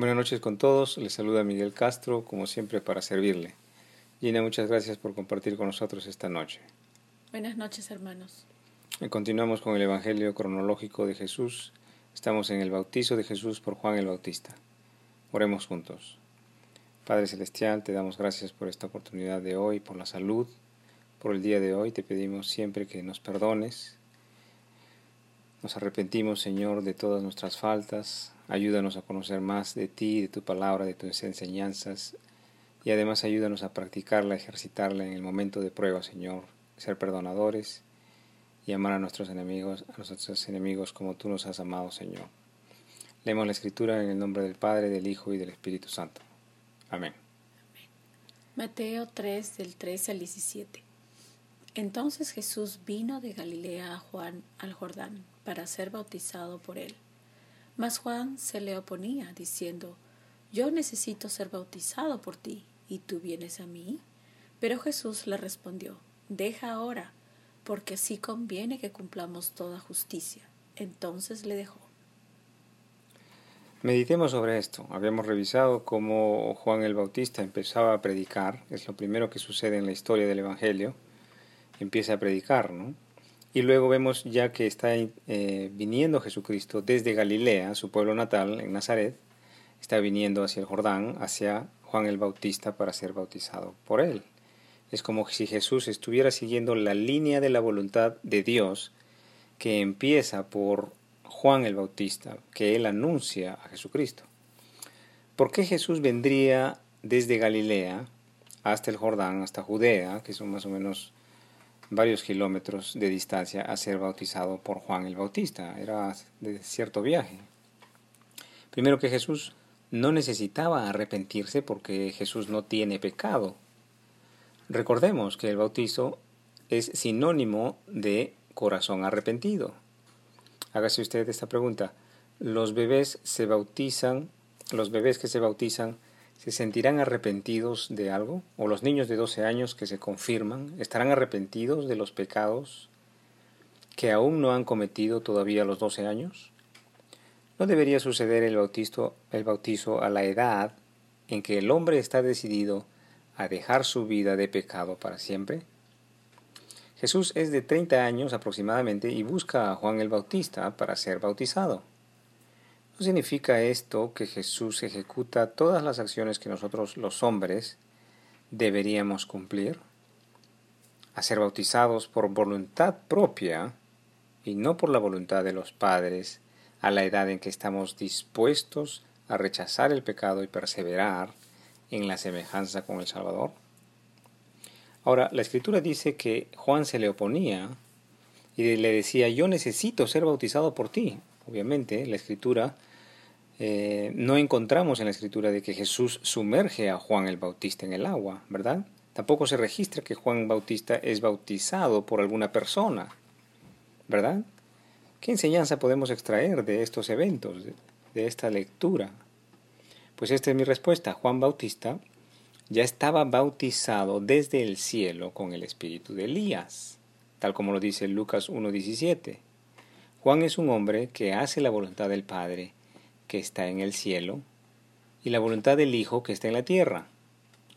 Buenas noches con todos, les saluda Miguel Castro, como siempre para servirle. Gina, muchas gracias por compartir con nosotros esta noche. Buenas noches, hermanos. Y continuamos con el Evangelio cronológico de Jesús. Estamos en el bautizo de Jesús por Juan el Bautista. Oremos juntos. Padre Celestial, te damos gracias por esta oportunidad de hoy, por la salud, por el día de hoy. Te pedimos siempre que nos perdones. Nos arrepentimos, Señor, de todas nuestras faltas. Ayúdanos a conocer más de ti, de tu palabra, de tus enseñanzas. Y además ayúdanos a practicarla, ejercitarla en el momento de prueba, Señor. Ser perdonadores y amar a nuestros enemigos, a nuestros enemigos como tú nos has amado, Señor. Leemos la Escritura en el nombre del Padre, del Hijo y del Espíritu Santo. Amén. Mateo 3, del 13 al 17. Entonces Jesús vino de Galilea a Juan al Jordán para ser bautizado por él. Mas Juan se le oponía, diciendo, Yo necesito ser bautizado por ti, ¿y tú vienes a mí? Pero Jesús le respondió, Deja ahora, porque así conviene que cumplamos toda justicia. Entonces le dejó. Meditemos sobre esto. Habíamos revisado cómo Juan el Bautista empezaba a predicar, es lo primero que sucede en la historia del Evangelio, empieza a predicar, ¿no? Y luego vemos ya que está eh, viniendo Jesucristo desde Galilea, su pueblo natal, en Nazaret, está viniendo hacia el Jordán, hacia Juan el Bautista para ser bautizado por él. Es como si Jesús estuviera siguiendo la línea de la voluntad de Dios que empieza por Juan el Bautista, que él anuncia a Jesucristo. ¿Por qué Jesús vendría desde Galilea hasta el Jordán, hasta Judea, que son más o menos varios kilómetros de distancia, a ser bautizado por Juan el Bautista? Era de cierto viaje. Primero que Jesús no necesitaba arrepentirse porque Jesús no tiene pecado. Recordemos que el bautizo es sinónimo de corazón arrepentido. Hágase usted esta pregunta. ¿Los bebés se bautizan, los bebés que se bautizan, se sentirán arrepentidos de algo? ¿O los niños de 12 años que se confirman, estarán arrepentidos de los pecados que aún no han cometido todavía los 12 años? ¿No debería suceder el bautizo, el bautizo a la edad en que el hombre está decidido a dejar su vida de pecado para siempre? Jesús es de 30 años aproximadamente y busca a Juan el Bautista para ser bautizado. ¿No significa esto que Jesús ejecuta todas las acciones que nosotros los hombres deberíamos cumplir? A ser bautizados por voluntad propia y no por la voluntad de los padres a la edad en que estamos dispuestos a rechazar el pecado y perseverar en la semejanza con el Salvador? Ahora, la escritura dice que Juan se le oponía y le decía, yo necesito ser bautizado por ti. Obviamente, la escritura, eh, no encontramos en la escritura de que Jesús sumerge a Juan el Bautista en el agua, ¿verdad? Tampoco se registra que Juan Bautista es bautizado por alguna persona, ¿verdad? ¿Qué enseñanza podemos extraer de estos eventos, de esta lectura? Pues esta es mi respuesta. Juan Bautista ya estaba bautizado desde el cielo con el espíritu de Elías, tal como lo dice Lucas 1.17. Juan es un hombre que hace la voluntad del Padre, que está en el cielo, y la voluntad del Hijo, que está en la tierra.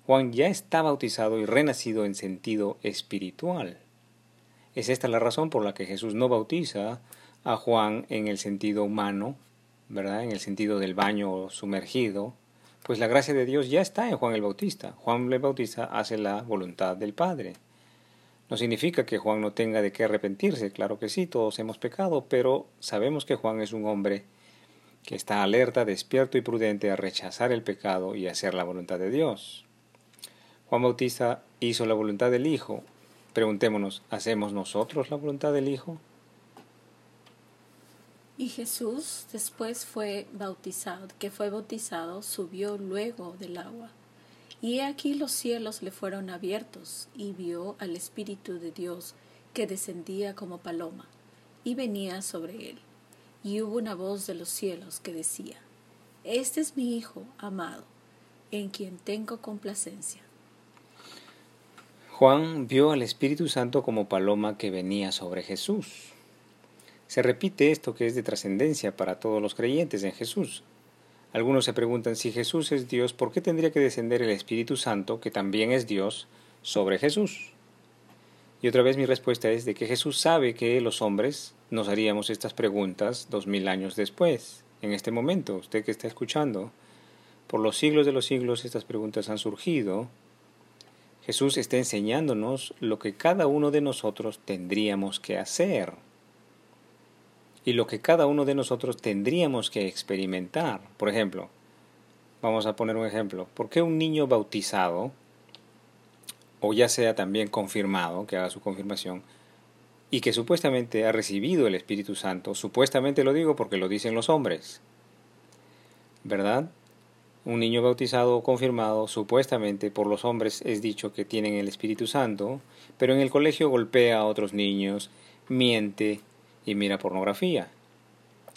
Juan ya está bautizado y renacido en sentido espiritual. Es esta la razón por la que Jesús no bautiza a Juan en el sentido humano, ¿verdad? En el sentido del baño sumergido, pues la gracia de Dios ya está en Juan el Bautista. Juan el Bautista hace la voluntad del Padre. No significa que Juan no tenga de qué arrepentirse, claro que sí, todos hemos pecado, pero sabemos que Juan es un hombre que está alerta, despierto y prudente a rechazar el pecado y hacer la voluntad de Dios. Juan Bautista hizo la voluntad del Hijo. Preguntémonos, ¿hacemos nosotros la voluntad del Hijo? Y Jesús después fue bautizado, que fue bautizado, subió luego del agua. Y he aquí los cielos le fueron abiertos, y vio al Espíritu de Dios que descendía como paloma, y venía sobre él. Y hubo una voz de los cielos que decía, Este es mi Hijo amado, en quien tengo complacencia. Juan vio al Espíritu Santo como paloma que venía sobre Jesús. Se repite esto que es de trascendencia para todos los creyentes en Jesús. Algunos se preguntan si Jesús es Dios, ¿por qué tendría que descender el Espíritu Santo, que también es Dios, sobre Jesús? Y otra vez mi respuesta es de que Jesús sabe que los hombres nos haríamos estas preguntas dos mil años después, en este momento, usted que está escuchando. Por los siglos de los siglos estas preguntas han surgido. Jesús está enseñándonos lo que cada uno de nosotros tendríamos que hacer y lo que cada uno de nosotros tendríamos que experimentar. Por ejemplo, vamos a poner un ejemplo. ¿Por qué un niño bautizado, o ya sea también confirmado, que haga su confirmación, y que supuestamente ha recibido el Espíritu Santo, supuestamente lo digo porque lo dicen los hombres, ¿verdad? Un niño bautizado o confirmado, supuestamente por los hombres es dicho que tienen el Espíritu Santo, pero en el colegio golpea a otros niños, miente, y mira pornografía.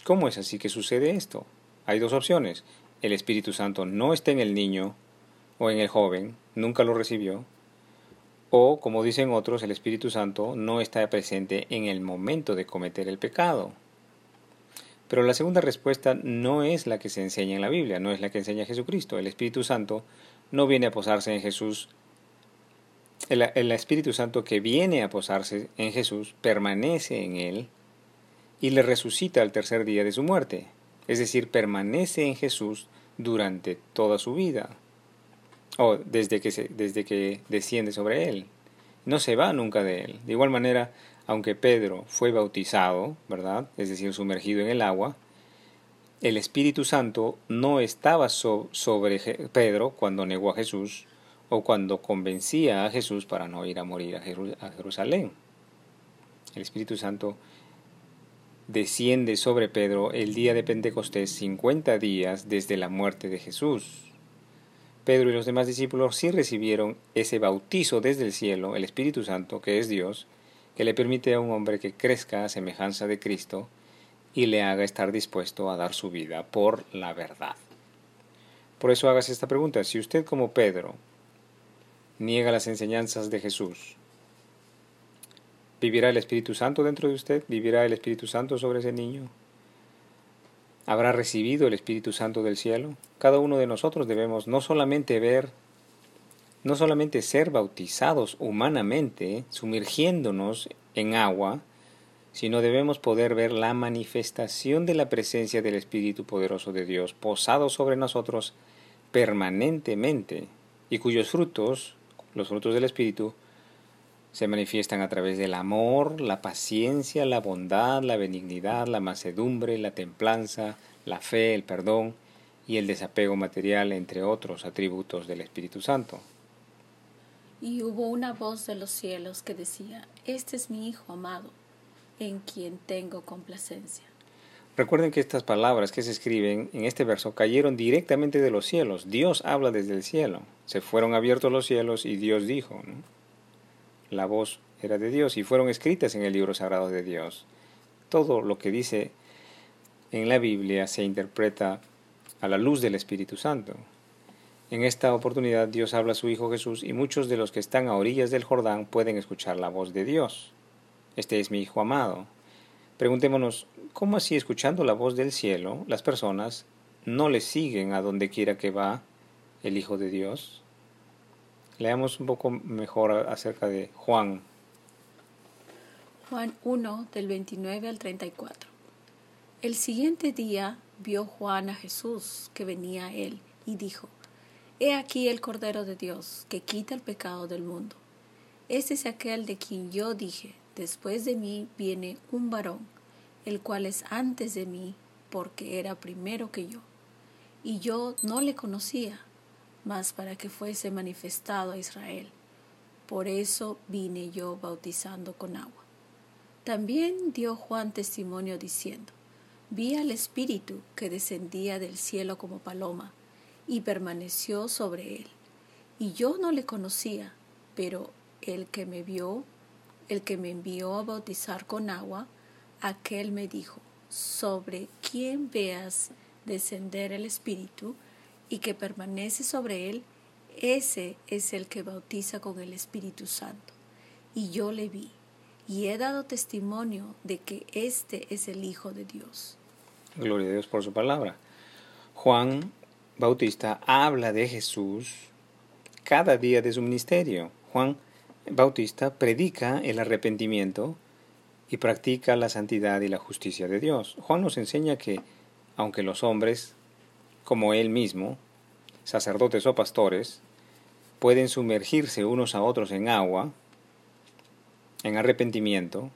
¿Cómo es así que sucede esto? Hay dos opciones. El Espíritu Santo no está en el niño o en el joven, nunca lo recibió, o, como dicen otros, el Espíritu Santo no está presente en el momento de cometer el pecado. Pero la segunda respuesta no es la que se enseña en la Biblia, no es la que enseña Jesucristo. El Espíritu Santo no viene a posarse en Jesús. El, el Espíritu Santo que viene a posarse en Jesús permanece en él y le resucita al tercer día de su muerte, es decir, permanece en Jesús durante toda su vida, o desde que, desde que desciende sobre él. No se va nunca de él. De igual manera, aunque Pedro fue bautizado, ¿verdad? Es decir, sumergido en el agua, el Espíritu Santo no estaba sobre Pedro cuando negó a Jesús o cuando convencía a Jesús para no ir a morir a Jerusalén. El Espíritu Santo desciende sobre Pedro el día de Pentecostés, 50 días desde la muerte de Jesús. Pedro y los demás discípulos sí recibieron ese bautizo desde el cielo, el Espíritu Santo, que es Dios, que le permite a un hombre que crezca a semejanza de Cristo y le haga estar dispuesto a dar su vida por la verdad. Por eso hagas esta pregunta, si usted como Pedro niega las enseñanzas de Jesús, ¿Vivirá el Espíritu Santo dentro de usted? ¿Vivirá el Espíritu Santo sobre ese niño? ¿Habrá recibido el Espíritu Santo del cielo? Cada uno de nosotros debemos no solamente ver, no solamente ser bautizados humanamente, sumergiéndonos en agua, sino debemos poder ver la manifestación de la presencia del Espíritu poderoso de Dios posado sobre nosotros permanentemente y cuyos frutos, los frutos del Espíritu, se manifiestan a través del amor, la paciencia, la bondad, la benignidad, la macedumbre, la templanza, la fe, el perdón y el desapego material, entre otros atributos del Espíritu Santo. Y hubo una voz de los cielos que decía, Este es mi Hijo amado, en quien tengo complacencia. Recuerden que estas palabras que se escriben en este verso cayeron directamente de los cielos. Dios habla desde el cielo. Se fueron abiertos los cielos y Dios dijo. ¿no? La voz era de Dios y fueron escritas en el libro sagrado de Dios. Todo lo que dice en la Biblia se interpreta a la luz del Espíritu Santo. En esta oportunidad Dios habla a su Hijo Jesús y muchos de los que están a orillas del Jordán pueden escuchar la voz de Dios. Este es mi Hijo amado. Preguntémonos, ¿cómo así escuchando la voz del cielo las personas no le siguen a donde quiera que va el Hijo de Dios? Leamos un poco mejor acerca de Juan. Juan 1 del 29 al 34. El siguiente día vio Juan a Jesús que venía a él y dijo, He aquí el Cordero de Dios que quita el pecado del mundo. Este es aquel de quien yo dije, después de mí viene un varón, el cual es antes de mí, porque era primero que yo. Y yo no le conocía para que fuese manifestado a Israel. Por eso vine yo bautizando con agua. También dio Juan testimonio diciendo, vi al Espíritu que descendía del cielo como paloma y permaneció sobre él. Y yo no le conocía, pero el que me vio, el que me envió a bautizar con agua, aquel me dijo, sobre quien veas descender el Espíritu, y que permanece sobre él, ese es el que bautiza con el Espíritu Santo. Y yo le vi, y he dado testimonio de que este es el Hijo de Dios. Gloria a Dios por su palabra. Juan Bautista habla de Jesús cada día de su ministerio. Juan Bautista predica el arrepentimiento y practica la santidad y la justicia de Dios. Juan nos enseña que, aunque los hombres, como él mismo, sacerdotes o pastores, pueden sumergirse unos a otros en agua, en arrepentimiento,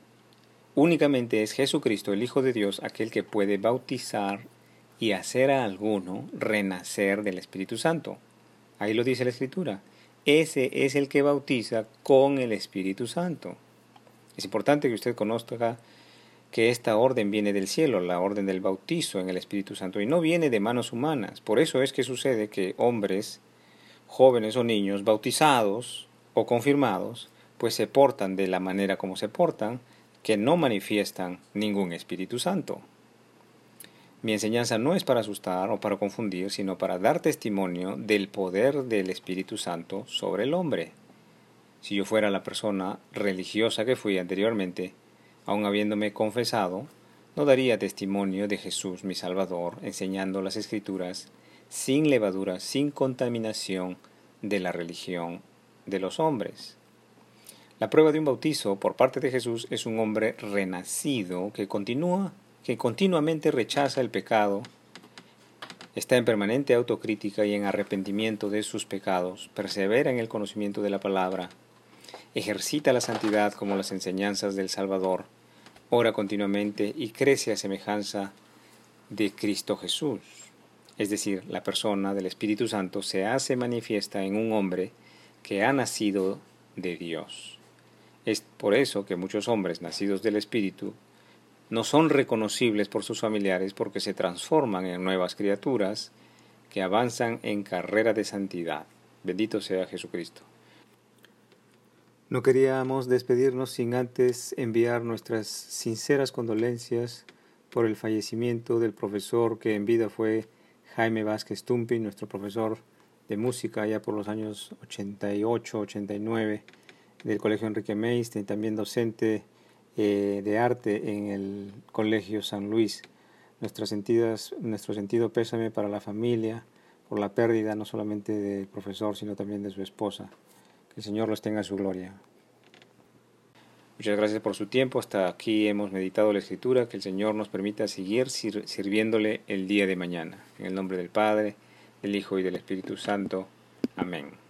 únicamente es Jesucristo, el Hijo de Dios, aquel que puede bautizar y hacer a alguno renacer del Espíritu Santo. Ahí lo dice la Escritura. Ese es el que bautiza con el Espíritu Santo. Es importante que usted conozca que esta orden viene del cielo, la orden del bautizo en el Espíritu Santo, y no viene de manos humanas. Por eso es que sucede que hombres, jóvenes o niños bautizados o confirmados, pues se portan de la manera como se portan, que no manifiestan ningún Espíritu Santo. Mi enseñanza no es para asustar o para confundir, sino para dar testimonio del poder del Espíritu Santo sobre el hombre. Si yo fuera la persona religiosa que fui anteriormente, aun habiéndome confesado, no daría testimonio de Jesús mi Salvador, enseñando las Escrituras sin levadura, sin contaminación de la religión de los hombres. La prueba de un bautizo por parte de Jesús es un hombre renacido que continúa, que continuamente rechaza el pecado, está en permanente autocrítica y en arrepentimiento de sus pecados, persevera en el conocimiento de la palabra, ejercita la santidad como las enseñanzas del Salvador, ora continuamente y crece a semejanza de Cristo Jesús. Es decir, la persona del Espíritu Santo se hace manifiesta en un hombre que ha nacido de Dios. Es por eso que muchos hombres nacidos del Espíritu no son reconocibles por sus familiares porque se transforman en nuevas criaturas que avanzan en carrera de santidad. Bendito sea Jesucristo. No queríamos despedirnos sin antes enviar nuestras sinceras condolencias por el fallecimiento del profesor que en vida fue Jaime Vázquez Tumpi, nuestro profesor de música ya por los años 88, 89 del Colegio Enrique Meiste y también docente eh, de arte en el Colegio San Luis. nuestro sentido pésame para la familia por la pérdida no solamente del profesor, sino también de su esposa. Que el Señor los tenga en su gloria. Muchas gracias por su tiempo. Hasta aquí hemos meditado la Escritura. Que el Señor nos permita seguir sirviéndole el día de mañana. En el nombre del Padre, del Hijo y del Espíritu Santo. Amén.